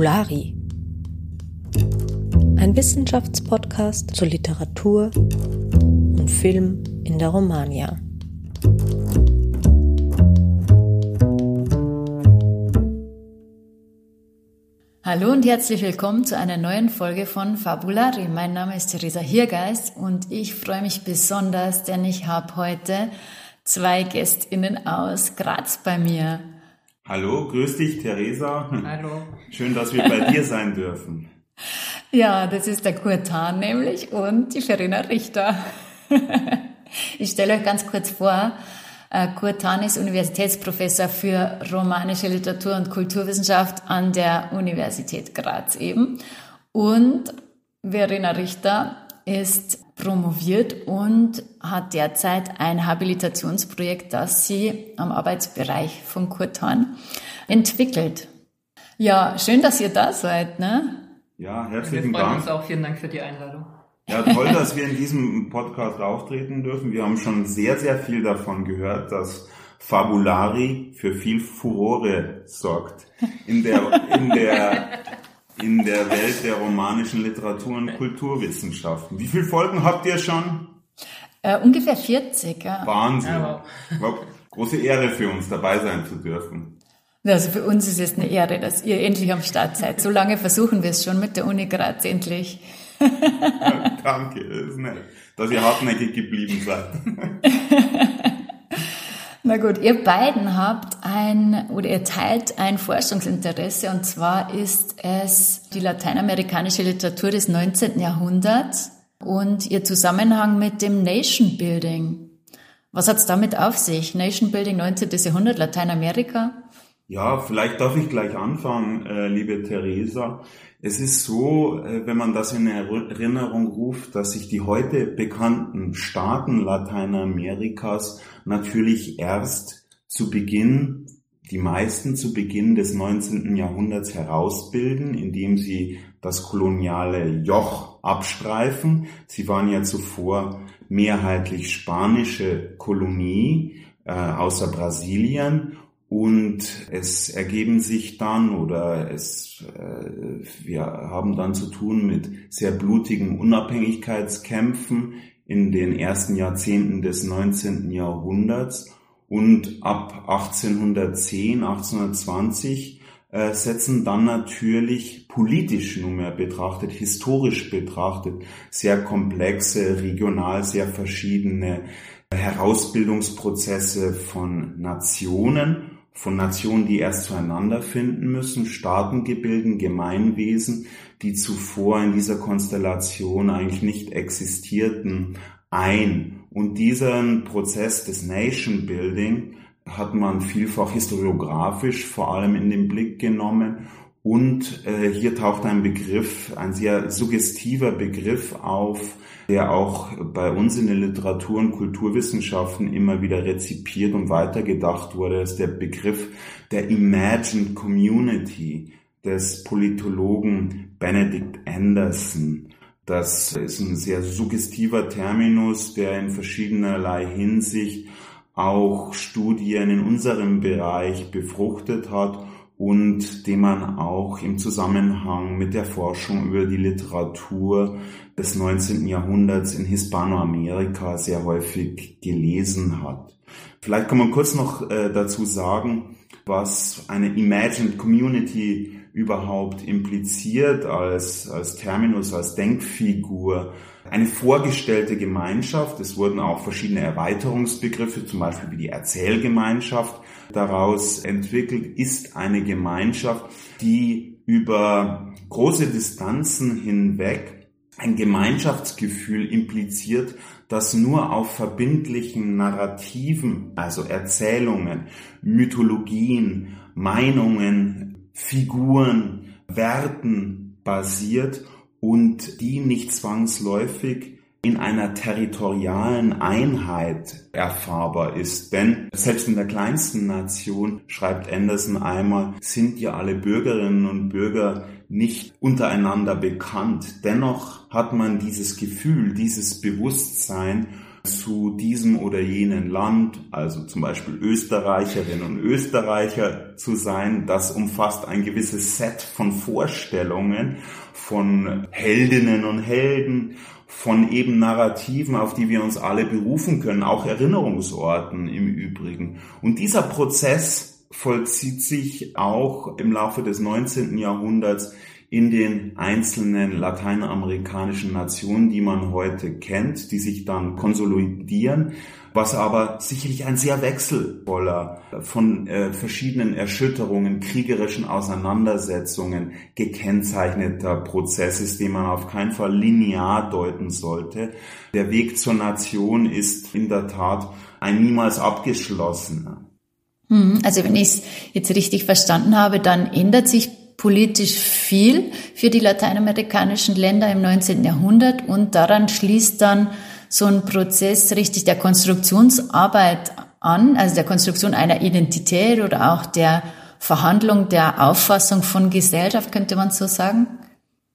Fabulari. Ein Wissenschaftspodcast zur Literatur und Film in der Romania. Hallo und herzlich willkommen zu einer neuen Folge von Fabulari. Mein Name ist Theresa Hirgeist und ich freue mich besonders, denn ich habe heute zwei Gästinnen aus Graz bei mir. Hallo, grüß dich, Theresa. Hallo. Schön, dass wir bei dir sein dürfen. Ja, das ist der Kurtan nämlich und die Verena Richter. Ich stelle euch ganz kurz vor, äh, Kurtan ist Universitätsprofessor für romanische Literatur und Kulturwissenschaft an der Universität Graz eben. Und Verena Richter ist promoviert und hat derzeit ein Habilitationsprojekt, das sie am Arbeitsbereich von Kurtan entwickelt. Ja, schön, dass ihr da seid, ne? Ja, herzlichen Wir freuen Dank. uns auch. Vielen Dank für die Einladung. Ja, toll, dass wir in diesem Podcast auftreten dürfen. Wir haben schon sehr, sehr viel davon gehört, dass Fabulari für viel Furore sorgt in der, in der, in der Welt der romanischen Literatur- und Kulturwissenschaften. Wie viele Folgen habt ihr schon? Äh, ungefähr 40, ja. Wahnsinn. Ja, Wow. Große Ehre für uns, dabei sein zu dürfen. Also für uns ist es eine Ehre, dass ihr endlich am Start seid. So lange versuchen wir es schon mit der Uni Graz endlich. Danke, das ist nett, dass ihr hartnäckig geblieben seid. Na gut, ihr beiden habt ein oder ihr teilt ein Forschungsinteresse und zwar ist es die lateinamerikanische Literatur des 19. Jahrhunderts und ihr Zusammenhang mit dem Nation Building. Was hat's damit auf sich? Nation Building 19. Jahrhundert, Lateinamerika? Ja, vielleicht darf ich gleich anfangen, äh, liebe Theresa. Es ist so, äh, wenn man das in Erinnerung ruft, dass sich die heute bekannten Staaten Lateinamerikas natürlich erst zu Beginn, die meisten zu Beginn des 19. Jahrhunderts herausbilden, indem sie das koloniale Joch abstreifen. Sie waren ja zuvor mehrheitlich spanische Kolonie, äh, außer Brasilien. Und es ergeben sich dann oder es, äh, wir haben dann zu tun mit sehr blutigen Unabhängigkeitskämpfen in den ersten Jahrzehnten des 19. Jahrhunderts. Und ab 1810, 1820 äh, setzen dann natürlich politisch nunmehr betrachtet, historisch betrachtet, sehr komplexe, regional sehr verschiedene Herausbildungsprozesse von Nationen von Nationen, die erst zueinander finden müssen, Staatengebilden, Gemeinwesen, die zuvor in dieser Konstellation eigentlich nicht existierten, ein. Und diesen Prozess des Nation Building hat man vielfach historiografisch vor allem in den Blick genommen. Und äh, hier taucht ein Begriff, ein sehr suggestiver Begriff auf, der auch bei uns in den Literatur- und Kulturwissenschaften immer wieder rezipiert und weitergedacht wurde, ist der Begriff der Imagined Community des Politologen Benedict Anderson. Das ist ein sehr suggestiver Terminus, der in verschiedenerlei Hinsicht auch Studien in unserem Bereich befruchtet hat und den man auch im Zusammenhang mit der Forschung über die Literatur des 19. Jahrhunderts in Hispanoamerika sehr häufig gelesen hat. Vielleicht kann man kurz noch äh, dazu sagen, was eine Imagined Community überhaupt impliziert als, als Terminus, als Denkfigur. Eine vorgestellte Gemeinschaft, es wurden auch verschiedene Erweiterungsbegriffe, zum Beispiel wie die Erzählgemeinschaft, daraus entwickelt, ist eine Gemeinschaft, die über große Distanzen hinweg ein Gemeinschaftsgefühl impliziert, das nur auf verbindlichen Narrativen, also Erzählungen, Mythologien, Meinungen, Figuren, Werten basiert und die nicht zwangsläufig in einer territorialen Einheit erfahrbar ist. Denn selbst in der kleinsten Nation, schreibt Anderson einmal, sind ja alle Bürgerinnen und Bürger nicht untereinander bekannt. Dennoch hat man dieses Gefühl, dieses Bewusstsein zu diesem oder jenen Land, also zum Beispiel Österreicherinnen und Österreicher zu sein. Das umfasst ein gewisses Set von Vorstellungen, von Heldinnen und Helden, von eben Narrativen, auf die wir uns alle berufen können, auch Erinnerungsorten im Übrigen. Und dieser Prozess vollzieht sich auch im Laufe des 19. Jahrhunderts in den einzelnen lateinamerikanischen Nationen, die man heute kennt, die sich dann konsolidieren, was aber sicherlich ein sehr wechselvoller, von äh, verschiedenen Erschütterungen, kriegerischen Auseinandersetzungen gekennzeichneter Prozess ist, den man auf keinen Fall linear deuten sollte. Der Weg zur Nation ist in der Tat ein niemals abgeschlossener. Hm, also wenn ich es jetzt richtig verstanden habe, dann ändert sich politisch viel für die lateinamerikanischen Länder im 19. Jahrhundert und daran schließt dann so ein Prozess richtig der Konstruktionsarbeit an, also der Konstruktion einer Identität oder auch der Verhandlung der Auffassung von Gesellschaft, könnte man so sagen?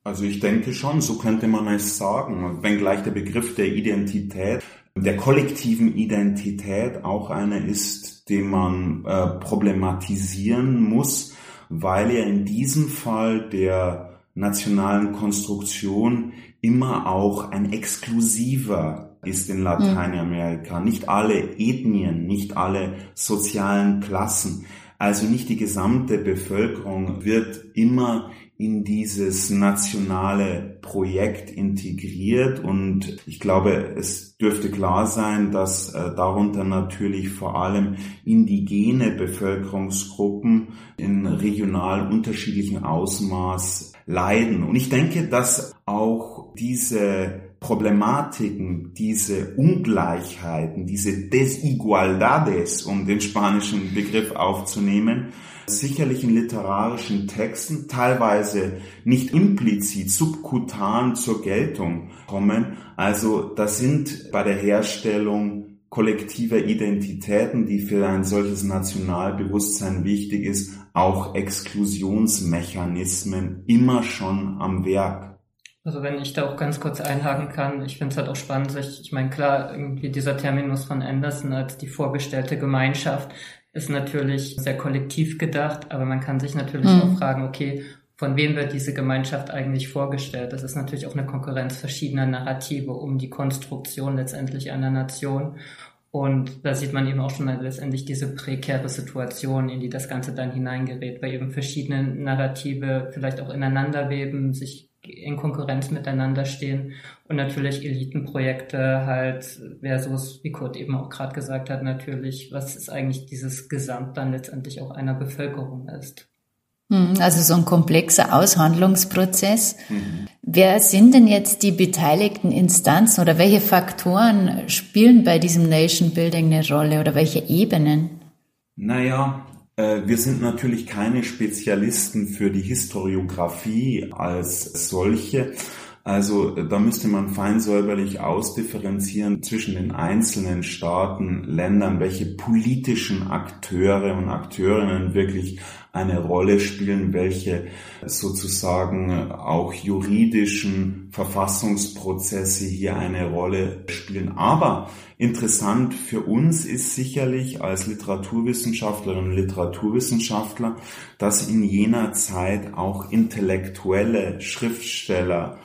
Also ich denke schon, so könnte man es sagen, wenngleich der Begriff der Identität, der kollektiven Identität auch einer ist, den man äh, problematisieren muss weil er in diesem Fall der nationalen Konstruktion immer auch ein exklusiver ist in Lateinamerika. Nicht alle Ethnien, nicht alle sozialen Klassen, also nicht die gesamte Bevölkerung wird immer in dieses nationale Projekt integriert und ich glaube, es dürfte klar sein, dass äh, darunter natürlich vor allem indigene Bevölkerungsgruppen in regional unterschiedlichem Ausmaß leiden. Und ich denke, dass auch diese Problematiken, diese Ungleichheiten, diese Desigualdades, um den spanischen Begriff aufzunehmen, sicherlich in literarischen Texten teilweise nicht implizit, subkutan zur Geltung kommen. Also das sind bei der Herstellung kollektiver Identitäten, die für ein solches Nationalbewusstsein wichtig ist, auch Exklusionsmechanismen immer schon am Werk. Also wenn ich da auch ganz kurz einhaken kann, ich finde es halt auch spannend, sich, ich meine, klar, irgendwie dieser Terminus von Anderson als die vorgestellte Gemeinschaft ist natürlich sehr kollektiv gedacht, aber man kann sich natürlich mhm. auch fragen, okay, von wem wird diese Gemeinschaft eigentlich vorgestellt? Das ist natürlich auch eine Konkurrenz verschiedener Narrative um die Konstruktion letztendlich einer Nation. Und da sieht man eben auch schon letztendlich diese prekäre Situation, in die das Ganze dann hineingerät, weil eben verschiedene Narrative vielleicht auch ineinander weben, sich in Konkurrenz miteinander stehen und natürlich Elitenprojekte halt versus, wie Kurt eben auch gerade gesagt hat, natürlich, was ist eigentlich dieses Gesamt dann letztendlich auch einer Bevölkerung ist. Hm, also so ein komplexer Aushandlungsprozess. Mhm. Wer sind denn jetzt die beteiligten Instanzen oder welche Faktoren spielen bei diesem Nation Building eine Rolle oder welche Ebenen? Naja, wir sind natürlich keine Spezialisten für die Historiographie als solche. Also da müsste man fein säuberlich ausdifferenzieren zwischen den einzelnen Staaten, Ländern, welche politischen Akteure und Akteurinnen wirklich eine Rolle spielen, welche sozusagen auch juridischen Verfassungsprozesse hier eine Rolle spielen. Aber interessant für uns ist sicherlich als Literaturwissenschaftlerinnen und Literaturwissenschaftler, dass in jener Zeit auch intellektuelle Schriftsteller,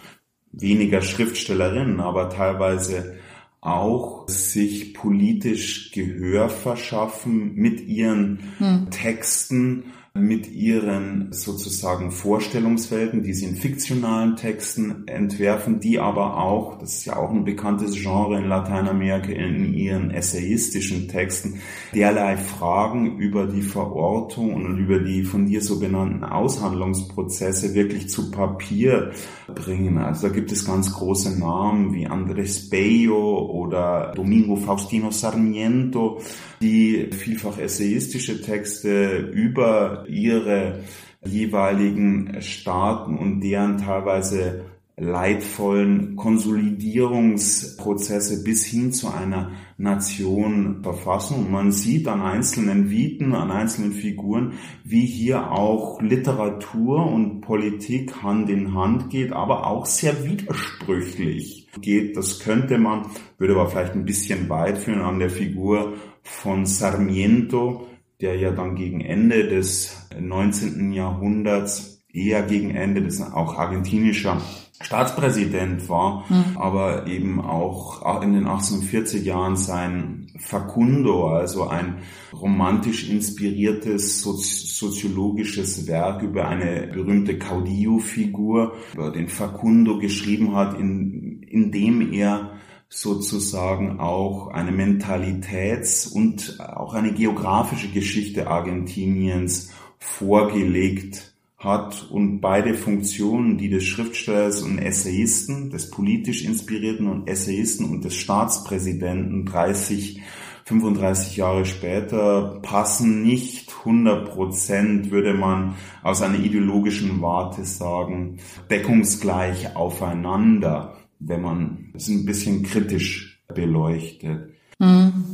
weniger Schriftstellerinnen, aber teilweise auch sich politisch Gehör verschaffen mit ihren hm. Texten mit ihren sozusagen Vorstellungswelten, die sie in fiktionalen Texten entwerfen, die aber auch, das ist ja auch ein bekanntes Genre in Lateinamerika, in ihren essayistischen Texten derlei Fragen über die Verortung und über die von dir so benannten Aushandlungsprozesse wirklich zu Papier bringen. Also da gibt es ganz große Namen wie Andres Bello oder Domingo Faustino Sarmiento, die vielfach essayistische Texte über ihre jeweiligen Staaten und deren teilweise leidvollen Konsolidierungsprozesse bis hin zu einer Nation verfassen. Und man sieht an einzelnen Viten, an einzelnen Figuren, wie hier auch Literatur und Politik Hand in Hand geht, aber auch sehr widersprüchlich geht. Das könnte man, würde aber vielleicht ein bisschen weit führen an der Figur von Sarmiento, der ja dann gegen Ende des 19. Jahrhunderts, eher gegen Ende des auch argentinischer Staatspräsident war, mhm. aber eben auch in den 1840 Jahren sein Facundo, also ein romantisch inspiriertes soziologisches Werk über eine berühmte Caudillo-Figur, über den Facundo geschrieben hat, in, in dem er sozusagen auch eine Mentalitäts- und auch eine geografische Geschichte Argentiniens vorgelegt hat und beide Funktionen, die des Schriftstellers und Essayisten, des politisch inspirierten und Essayisten und des Staatspräsidenten 30, 35 Jahre später passen nicht 100 Prozent, würde man aus einer ideologischen Warte sagen, deckungsgleich aufeinander, wenn man es ein bisschen kritisch beleuchtet.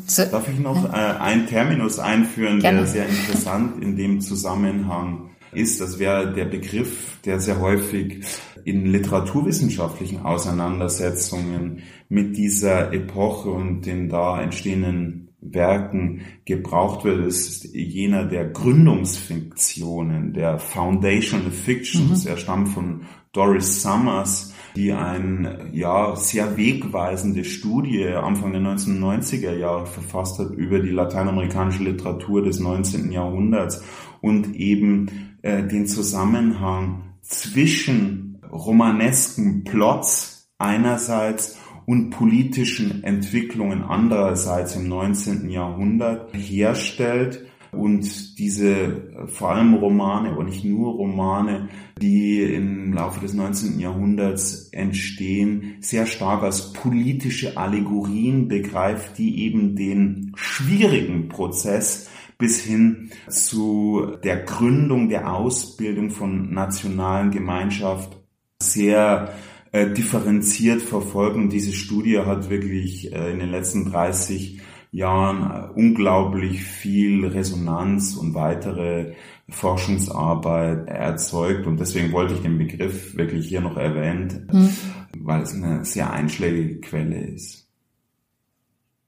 So. Darf ich noch äh, einen Terminus einführen, Gerne. der sehr interessant in dem Zusammenhang ist, das wäre der Begriff, der sehr häufig in literaturwissenschaftlichen Auseinandersetzungen mit dieser Epoche und den da entstehenden Werken gebraucht wird, ist jener der Gründungsfiktionen, der Foundational Fictions. Mhm. Er stammt von Doris Summers, die eine ja sehr wegweisende Studie Anfang der 1990er Jahre verfasst hat über die lateinamerikanische Literatur des 19. Jahrhunderts und eben äh, den Zusammenhang zwischen romanesken Plots einerseits und politischen Entwicklungen andererseits im 19. Jahrhundert herstellt und diese vor allem Romane, aber nicht nur Romane, die im Laufe des 19. Jahrhunderts entstehen, sehr stark als politische Allegorien begreift, die eben den schwierigen Prozess bis hin zu der Gründung, der Ausbildung von nationalen Gemeinschaft sehr äh, differenziert verfolgen. Diese Studie hat wirklich äh, in den letzten 30 Jahren äh, unglaublich viel Resonanz und weitere Forschungsarbeit erzeugt und deswegen wollte ich den Begriff wirklich hier noch erwähnt, mhm. weil es eine sehr einschlägige Quelle ist.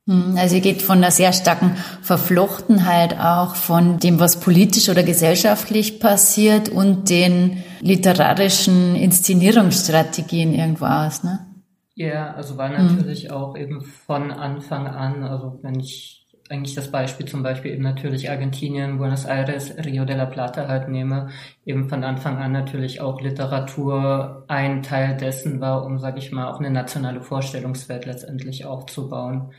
Hm, also ihr geht von einer sehr starken Verflochtenheit auch von dem, was politisch oder gesellschaftlich passiert und den literarischen Inszenierungsstrategien irgendwo aus, ne? Ja, also war natürlich mhm. auch eben von Anfang an, also wenn ich eigentlich das Beispiel zum Beispiel eben natürlich Argentinien, Buenos Aires, Rio de la Plata halt nehme, eben von Anfang an natürlich auch Literatur ein Teil dessen war, um, sage ich mal, auch eine nationale Vorstellungswelt letztendlich aufzubauen.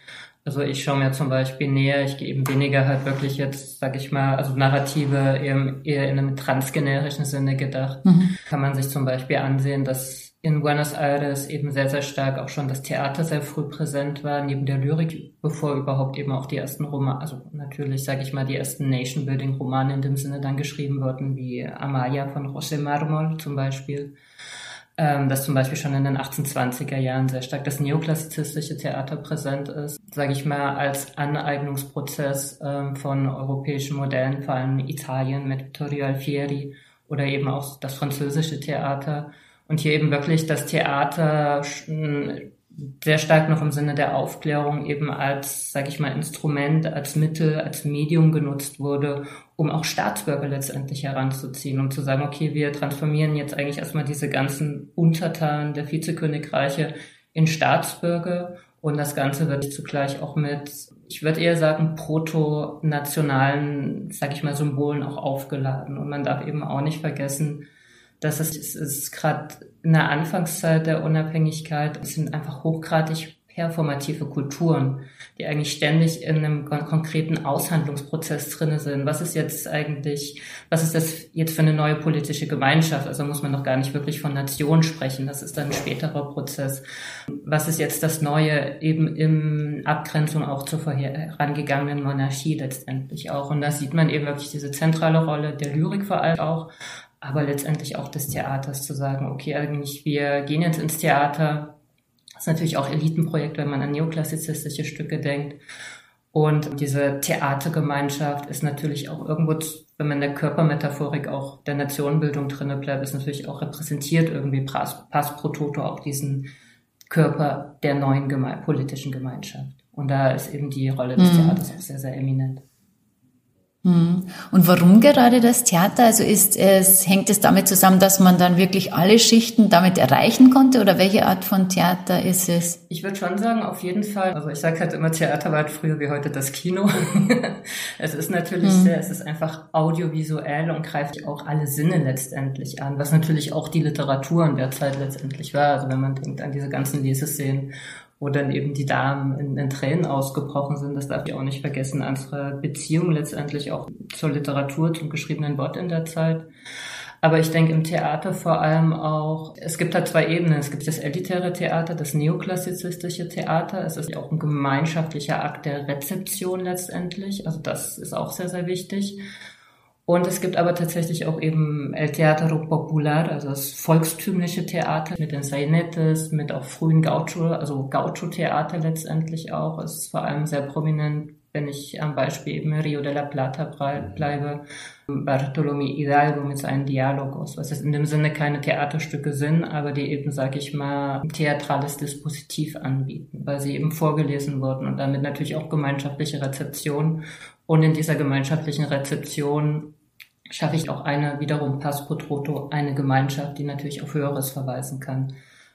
Also ich schaue mir zum Beispiel näher, ich gehe eben weniger halt wirklich jetzt, sag ich mal, also Narrative eher, eher in einem transgenerischen Sinne gedacht. Mhm. Kann man sich zum Beispiel ansehen, dass in Buenos Aires eben sehr, sehr stark auch schon das Theater sehr früh präsent war, neben der Lyrik, bevor überhaupt eben auch die ersten Romane, also natürlich, sage ich mal, die ersten Nation-Building-Romane in dem Sinne dann geschrieben wurden, wie Amaya von José Marmol zum Beispiel ähm, dass zum Beispiel schon in den 1820er Jahren sehr stark das neoklassizistische Theater präsent ist, sage ich mal, als Aneignungsprozess ähm, von europäischen Modellen, vor allem Italien mit Vittorio Alfieri oder eben auch das französische Theater. Und hier eben wirklich das Theater sehr stark noch im Sinne der Aufklärung eben als, sage ich mal, Instrument, als Mittel, als Medium genutzt wurde, um auch Staatsbürger letztendlich heranzuziehen, um zu sagen, okay, wir transformieren jetzt eigentlich erstmal diese ganzen Untertanen der Vizekönigreiche in Staatsbürger und das Ganze wird zugleich auch mit, ich würde eher sagen, proto-nationalen, sage ich mal, Symbolen auch aufgeladen. Und man darf eben auch nicht vergessen, dass es, es ist gerade in der Anfangszeit der Unabhängigkeit, es sind einfach hochgradig performative Kulturen, die eigentlich ständig in einem konkreten Aushandlungsprozess drinne sind. Was ist jetzt eigentlich, was ist das jetzt für eine neue politische Gemeinschaft? Also muss man noch gar nicht wirklich von Nation sprechen. Das ist dann ein späterer Prozess. Was ist jetzt das Neue eben in Abgrenzung auch zur vorherangegangenen Monarchie letztendlich auch? Und da sieht man eben wirklich diese zentrale Rolle der Lyrik vor allem auch, aber letztendlich auch des Theaters zu sagen, okay, eigentlich wir gehen jetzt ins Theater, das ist natürlich auch Elitenprojekt, wenn man an neoklassizistische Stücke denkt. Und diese Theatergemeinschaft ist natürlich auch irgendwo, wenn man in der Körpermetaphorik auch der Nationenbildung drinne bleibt, ist natürlich auch repräsentiert irgendwie Pass, pro Toto auch diesen Körper der neuen geme politischen Gemeinschaft. Und da ist eben die Rolle des mhm. Theaters auch sehr, sehr eminent. Hm. Und warum gerade das Theater? Also ist es, hängt es damit zusammen, dass man dann wirklich alle Schichten damit erreichen konnte oder welche Art von Theater ist es? Ich würde schon sagen, auf jeden Fall. Also ich sage halt immer, Theater war halt früher wie heute das Kino. es ist natürlich mhm. sehr, es ist einfach audiovisuell und greift auch alle Sinne letztendlich an, was natürlich auch die Literatur in der Zeit letztendlich war. Also wenn man denkt an diese ganzen Leseszenen wo dann eben die Damen in, in Tränen ausgebrochen sind. Das darf ich auch nicht vergessen. Unsere Beziehung letztendlich auch zur Literatur, zum geschriebenen Wort in der Zeit. Aber ich denke im Theater vor allem auch, es gibt da zwei Ebenen. Es gibt das elitäre Theater, das neoklassizistische Theater. Es ist auch ein gemeinschaftlicher Akt der Rezeption letztendlich. Also das ist auch sehr, sehr wichtig. Und es gibt aber tatsächlich auch eben El Teatro Popular, also das volkstümliche Theater mit den Sainetes, mit auch frühen Gaucho, also Gaucho-Theater letztendlich auch. Es ist vor allem sehr prominent, wenn ich am Beispiel eben Rio de la Plata bleibe, Bartolomé Hidalgo mit seinen Dialogos, was jetzt in dem Sinne keine Theaterstücke sind, aber die eben, sage ich mal, ein theatrales Dispositiv anbieten, weil sie eben vorgelesen wurden und damit natürlich auch gemeinschaftliche Rezeption. Und in dieser gemeinschaftlichen Rezeption schaffe ich auch eine, wiederum Pass pro eine Gemeinschaft, die natürlich auf Höheres verweisen kann.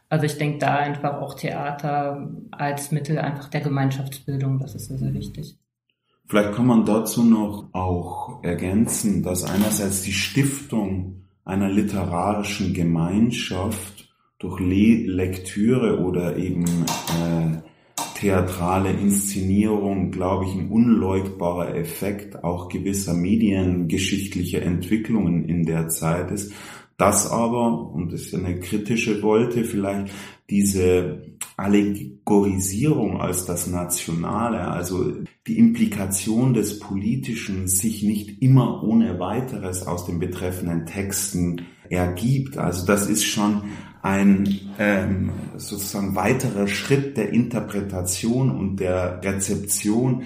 Also ich denke da einfach auch Theater als Mittel einfach der Gemeinschaftsbildung, das ist sehr, sehr wichtig. Vielleicht kann man dazu noch auch ergänzen, dass einerseits die Stiftung einer literarischen Gemeinschaft durch Le Lektüre oder eben äh, theatrale Inszenierung, glaube ich, ein unleugbarer Effekt auch gewisser mediengeschichtlicher Entwicklungen in der Zeit ist. Das aber, und das ist eine kritische Wolte, vielleicht diese Allegorisierung als das Nationale, also die Implikation des Politischen sich nicht immer ohne weiteres aus den betreffenden Texten ergibt. Also das ist schon ein ähm, sozusagen weiterer Schritt der Interpretation und der Rezeption,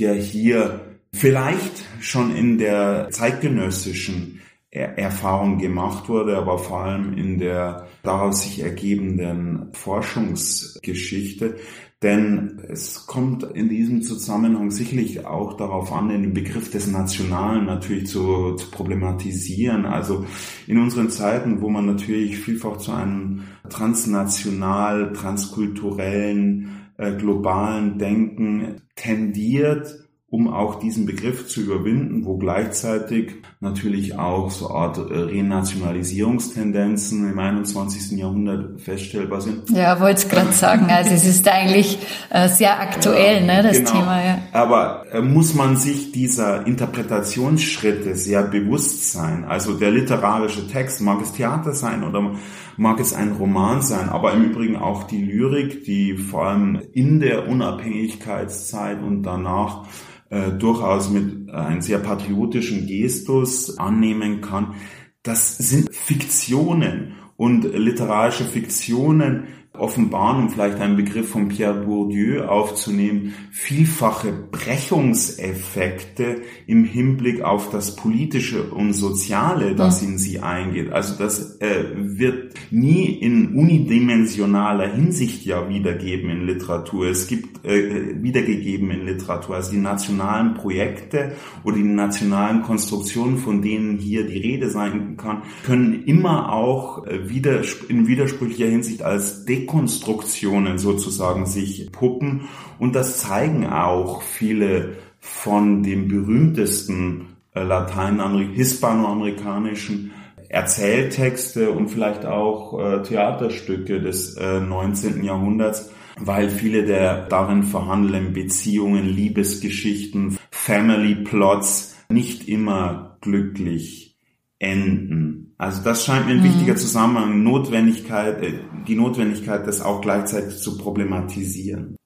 der hier vielleicht schon in der zeitgenössischen Erfahrung gemacht wurde, aber vor allem in der daraus sich ergebenden Forschungsgeschichte. Denn es kommt in diesem Zusammenhang sicherlich auch darauf an, den Begriff des Nationalen natürlich zu, zu problematisieren. Also in unseren Zeiten, wo man natürlich vielfach zu einem transnational, transkulturellen, äh, globalen Denken tendiert, um auch diesen Begriff zu überwinden, wo gleichzeitig natürlich auch so Art äh, Renationalisierungstendenzen im 21. Jahrhundert feststellbar sind. Ja, wollte es gerade sagen. Also es ist eigentlich äh, sehr aktuell, ja, ne, das genau. Thema. Ja. Aber äh, muss man sich dieser Interpretationsschritte sehr bewusst sein? Also der literarische Text, mag es Theater sein oder mag es ein Roman sein, aber im Übrigen auch die Lyrik, die vor allem in der Unabhängigkeitszeit und danach äh, durchaus mit einem sehr patriotischen Gestus annehmen kann. Das sind Fiktionen und literarische Fiktionen offenbaren, um vielleicht einen Begriff von Pierre Bourdieu aufzunehmen, vielfache Brechungseffekte im Hinblick auf das Politische und Soziale, das in sie eingeht. Also das äh, wird nie in unidimensionaler Hinsicht ja wiedergeben in Literatur. Es gibt äh, wiedergegeben in Literatur, also die nationalen Projekte oder die nationalen Konstruktionen, von denen hier die Rede sein kann, können immer auch äh, wieder in widersprüchlicher Hinsicht als Dek Dekonstruktionen sozusagen sich puppen. Und das zeigen auch viele von den berühmtesten äh, lateinamerik hispanoamerikanischen Erzähltexte und vielleicht auch äh, Theaterstücke des äh, 19. Jahrhunderts, weil viele der darin vorhandenen Beziehungen, Liebesgeschichten, Family Plots nicht immer glücklich enden. Also das scheint mir ein mhm. wichtiger Zusammenhang, Notwendigkeit, äh, die Notwendigkeit, das auch gleichzeitig zu problematisieren.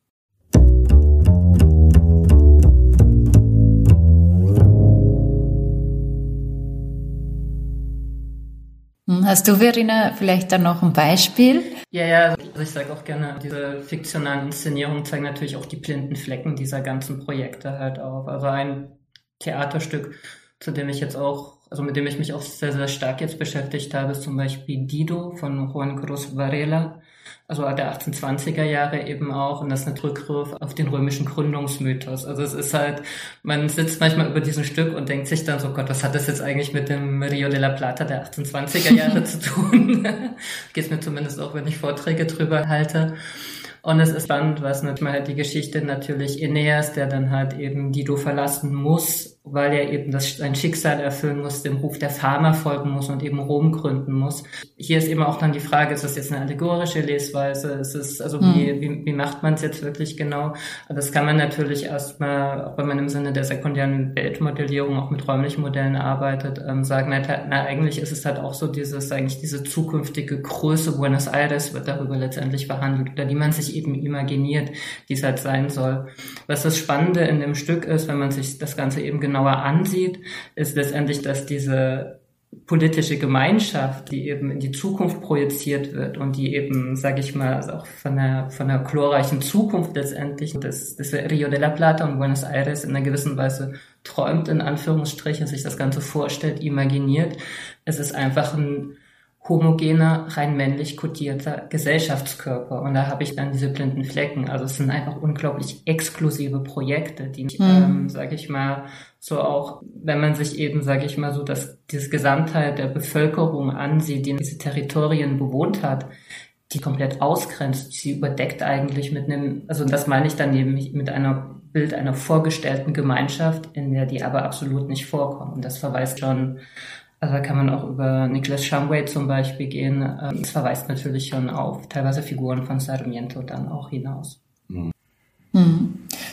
Hm, hast du, Verena, vielleicht dann noch ein Beispiel? Ja, ja, also ich sage auch gerne, diese fiktionalen Inszenierungen zeigen natürlich auch die blinden Flecken dieser ganzen Projekte halt auf. Also ein Theaterstück, zu dem ich jetzt auch also mit dem ich mich auch sehr, sehr stark jetzt beschäftigt habe, ist zum Beispiel Dido von Juan Cruz Varela, also der 1820er Jahre eben auch, und das ist ein Rückgriff auf den römischen Gründungsmythos. Also es ist halt, man sitzt manchmal über diesem Stück und denkt sich dann so, Gott, was hat das jetzt eigentlich mit dem Rio de la Plata der 1820er Jahre zu tun? Geht mir zumindest auch, wenn ich Vorträge drüber halte. Und es ist spannend, was natürlich halt die Geschichte natürlich Aeneas, der dann halt eben Dido verlassen muss, weil er eben das, sein Schicksal erfüllen muss, dem Ruf der Farmer folgen muss und eben Rom gründen muss. Hier ist eben auch dann die Frage, ist das jetzt eine allegorische Lesweise? Ist es, also mhm. wie, wie, wie macht man es jetzt wirklich genau? Das kann man natürlich erstmal, auch wenn man im Sinne der sekundären Weltmodellierung auch mit räumlichen Modellen arbeitet, ähm, sagen, na, na, eigentlich ist es halt auch so dieses, eigentlich diese zukünftige Größe Buenos Aires wird darüber letztendlich verhandelt, oder die man sich eben imaginiert, die es halt sein soll. Was das Spannende in dem Stück ist, wenn man sich das Ganze eben genau genauer ansieht, ist letztendlich, dass diese politische Gemeinschaft, die eben in die Zukunft projiziert wird und die eben, sage ich mal, also auch von einer, von einer glorreichen Zukunft letztendlich, das, das Rio de la Plata und Buenos Aires in einer gewissen Weise träumt, in Anführungsstrichen, sich das Ganze vorstellt, imaginiert. Es ist einfach ein homogener, rein männlich kodierter Gesellschaftskörper. Und da habe ich dann diese blinden Flecken. Also es sind einfach unglaublich exklusive Projekte, die, mhm. ähm, sage ich mal, so auch, wenn man sich eben, sage ich mal, so dass dieses Gesamtheit der Bevölkerung ansieht, die diese Territorien bewohnt hat, die komplett ausgrenzt, sie überdeckt eigentlich mit einem, also das meine ich dann eben mit einer Bild einer vorgestellten Gemeinschaft, in der die aber absolut nicht vorkommen. Das verweist schon also da kann man auch über Nicholas Shumway zum Beispiel gehen. Ähm, es verweist natürlich schon auf teilweise Figuren von Sarmiento dann auch hinaus. Mhm.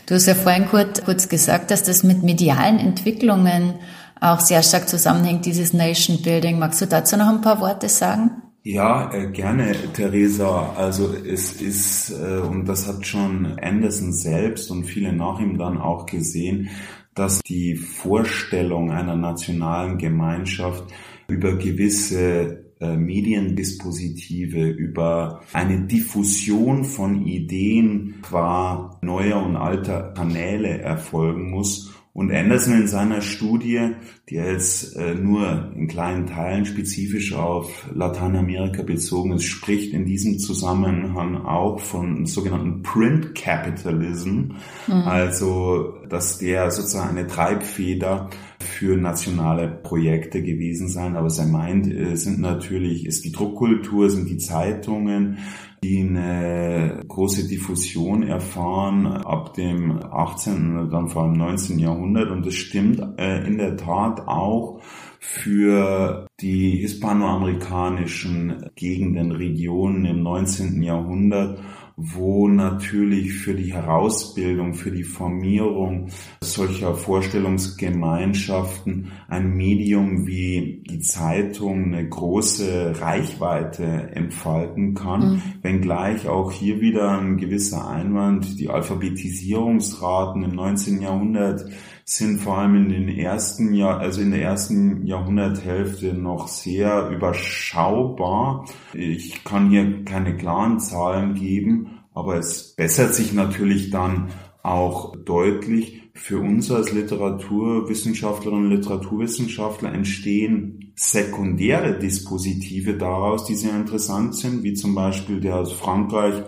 Du hast ja vorhin kurz, kurz gesagt, dass das mit medialen Entwicklungen auch sehr stark zusammenhängt, dieses Nation Building. Magst du dazu noch ein paar Worte sagen? Ja, äh, gerne, Theresa. Also es ist, äh, und das hat schon Anderson selbst und viele nach ihm dann auch gesehen, dass die Vorstellung einer nationalen Gemeinschaft über gewisse äh, Mediendispositive, über eine Diffusion von Ideen qua neuer und alter Kanäle erfolgen muss und Anderson in seiner Studie, die er jetzt äh, nur in kleinen Teilen spezifisch auf Lateinamerika bezogen ist, spricht in diesem Zusammenhang auch von sogenannten Print Capitalism, mhm. also dass der sozusagen eine Treibfeder für nationale Projekte gewesen sein. Aber was er meint, äh, sind natürlich, ist die Druckkultur, sind die Zeitungen, die eine große Diffusion erfahren ab dem 18. und dann vor allem 19. Jahrhundert. Und das stimmt äh, in der Tat auch für die hispanoamerikanischen Gegenden, Regionen im 19. Jahrhundert wo natürlich für die Herausbildung, für die Formierung solcher Vorstellungsgemeinschaften ein Medium wie die Zeitung eine große Reichweite entfalten kann, mhm. wenngleich auch hier wieder ein gewisser Einwand, die Alphabetisierungsraten im 19. Jahrhundert sind vor allem in den ersten Jahr, also in der ersten Jahrhunderthälfte noch sehr überschaubar. Ich kann hier keine klaren Zahlen geben, aber es bessert sich natürlich dann auch deutlich. Für uns als Literaturwissenschaftlerinnen und Literaturwissenschaftler entstehen sekundäre Dispositive daraus, die sehr interessant sind, wie zum Beispiel der aus Frankreich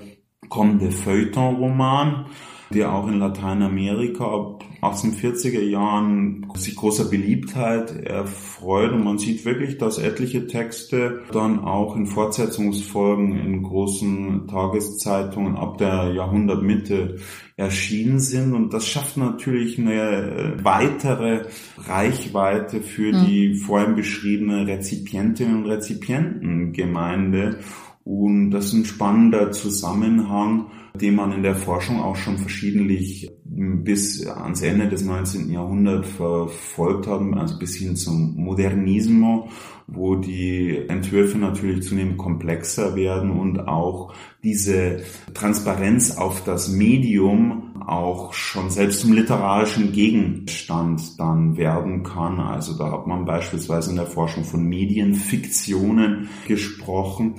kommende Feuilleton-Roman, der auch in Lateinamerika ab 1840er Jahren sich großer Beliebtheit erfreut. Und man sieht wirklich, dass etliche Texte dann auch in Fortsetzungsfolgen in großen Tageszeitungen ab der Jahrhundertmitte erschienen sind. Und das schafft natürlich eine weitere Reichweite für mhm. die vorhin beschriebene Rezipientinnen und Rezipientengemeinde und das ist ein spannender Zusammenhang, den man in der Forschung auch schon verschiedentlich bis ans Ende des 19. Jahrhunderts verfolgt haben, also bis hin zum Modernismo, wo die Entwürfe natürlich zunehmend komplexer werden und auch diese Transparenz auf das Medium auch schon selbst zum literarischen Gegenstand dann werden kann. Also da hat man beispielsweise in der Forschung von Medienfiktionen gesprochen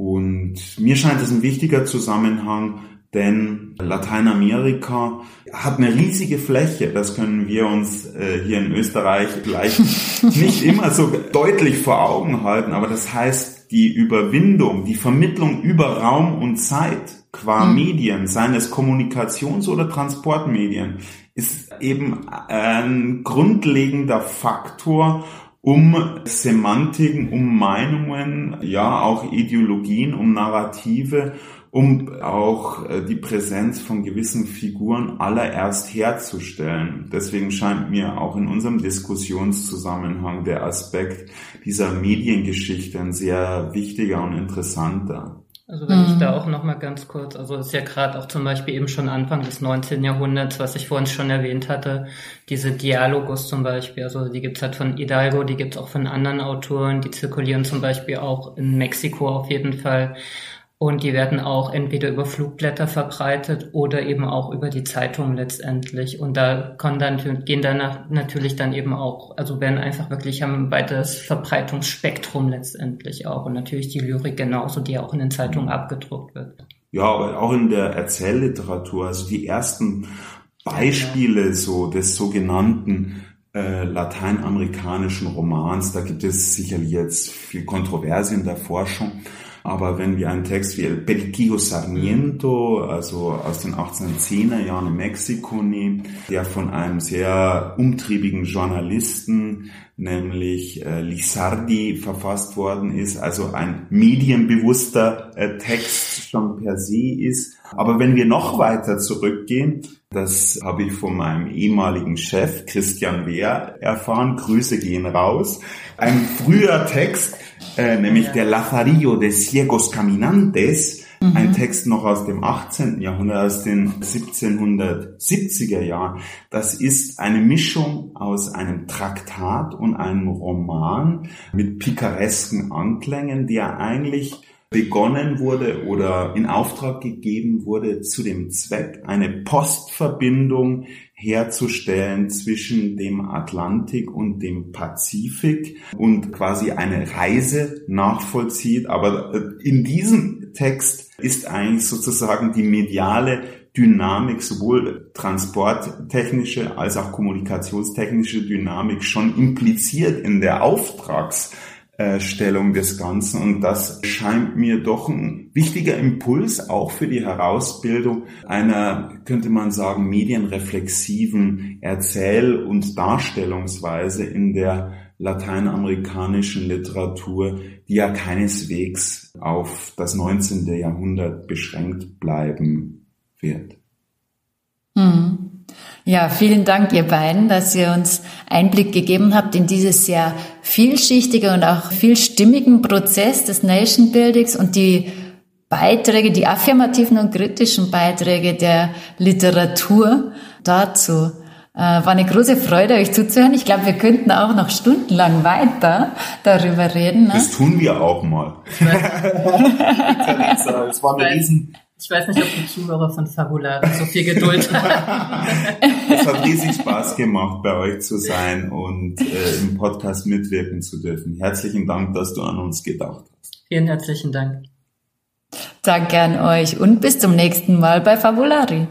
und mir scheint es ein wichtiger Zusammenhang, denn Lateinamerika hat eine riesige Fläche. Das können wir uns äh, hier in Österreich vielleicht nicht immer so deutlich vor Augen halten, aber das heißt, die Überwindung, die Vermittlung über Raum und Zeit qua mhm. Medien, seien es Kommunikations- oder Transportmedien, ist eben ein grundlegender Faktor, um Semantiken, um Meinungen, ja auch Ideologien, um Narrative, um auch äh, die Präsenz von gewissen Figuren allererst herzustellen. Deswegen scheint mir auch in unserem Diskussionszusammenhang der Aspekt dieser Mediengeschichte ein sehr wichtiger und interessanter. Also wenn mhm. ich da auch noch mal ganz kurz, also ist ja gerade auch zum Beispiel eben schon Anfang des 19. Jahrhunderts, was ich vorhin schon erwähnt hatte, diese Dialogos zum Beispiel, also die gibt's halt von Hidalgo, die gibt's auch von anderen Autoren, die zirkulieren zum Beispiel auch in Mexiko auf jeden Fall. Und die werden auch entweder über Flugblätter verbreitet oder eben auch über die Zeitung letztendlich. Und da kann dann, gehen dann natürlich dann eben auch, also werden einfach wirklich haben ein weiteres Verbreitungsspektrum letztendlich auch. Und natürlich die Lyrik genauso, die auch in den Zeitungen abgedruckt wird. Ja, aber auch in der Erzählliteratur, also die ersten Beispiele so des sogenannten äh, lateinamerikanischen Romans, da gibt es sicherlich jetzt viel Kontroverse in der Forschung, aber wenn wir einen Text wie El Periquillo Sarmiento, also aus den 1810er Jahren in Mexiko nehmen, der von einem sehr umtriebigen Journalisten, nämlich äh, Lizardi, verfasst worden ist, also ein medienbewusster äh, Text schon per se ist. Aber wenn wir noch weiter zurückgehen, das habe ich von meinem ehemaligen Chef Christian Wehr erfahren. Grüße gehen raus. Ein früher Text, äh, nämlich ja. der Lazarillo de Ciegos Caminantes, mhm. ein Text noch aus dem 18. Jahrhundert, aus den 1770er Jahren. Das ist eine Mischung aus einem Traktat und einem Roman mit pikaresken Anklängen, der eigentlich begonnen wurde oder in Auftrag gegeben wurde zu dem Zweck, eine Postverbindung herzustellen zwischen dem Atlantik und dem Pazifik und quasi eine Reise nachvollzieht. Aber äh, in diesem Text ist eigentlich sozusagen die mediale Dynamik, sowohl transporttechnische als auch kommunikationstechnische Dynamik schon impliziert in der Auftrags Stellung des Ganzen. Und das scheint mir doch ein wichtiger Impuls auch für die Herausbildung einer, könnte man sagen, medienreflexiven Erzähl- und Darstellungsweise in der lateinamerikanischen Literatur, die ja keineswegs auf das 19. Jahrhundert beschränkt bleiben wird. Hm. Ja, vielen Dank, ihr beiden, dass ihr uns Einblick gegeben habt in dieses sehr vielschichtige und auch vielstimmigen Prozess des Nation Buildings und die Beiträge, die affirmativen und kritischen Beiträge der Literatur dazu. Äh, war eine große Freude, euch zuzuhören. Ich glaube, wir könnten auch noch stundenlang weiter darüber reden. Ne? Das tun wir auch mal. Es war eine riesen ich weiß nicht, ob die Zuhörer von Fabula so viel Geduld haben. es hat riesig Spaß gemacht, bei euch zu sein und äh, im Podcast mitwirken zu dürfen. Herzlichen Dank, dass du an uns gedacht hast. Vielen herzlichen Dank. Danke an euch und bis zum nächsten Mal bei Fabulari.